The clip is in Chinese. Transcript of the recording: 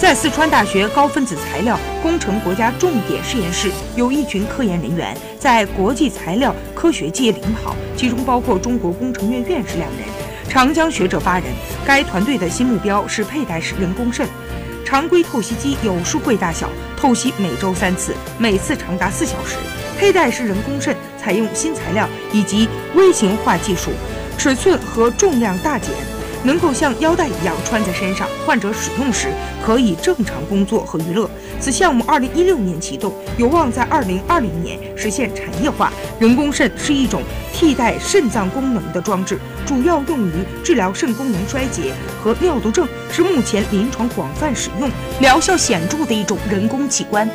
在四川大学高分子材料工程国家重点实验室，有一群科研人员在国际材料科学界领跑，其中包括中国工程院院士两人，长江学者八人。该团队的新目标是佩戴式人工肾。常规透析机有书柜大小，透析每周三次，每次长达四小时。佩戴式人工肾采用新材料以及微型化技术，尺寸和重量大减。能够像腰带一样穿在身上，患者使用时可以正常工作和娱乐。此项目二零一六年启动，有望在二零二零年实现产业化。人工肾是一种替代肾脏功能的装置，主要用于治疗肾功能衰竭和尿毒症，是目前临床广泛使用、疗效显著的一种人工器官。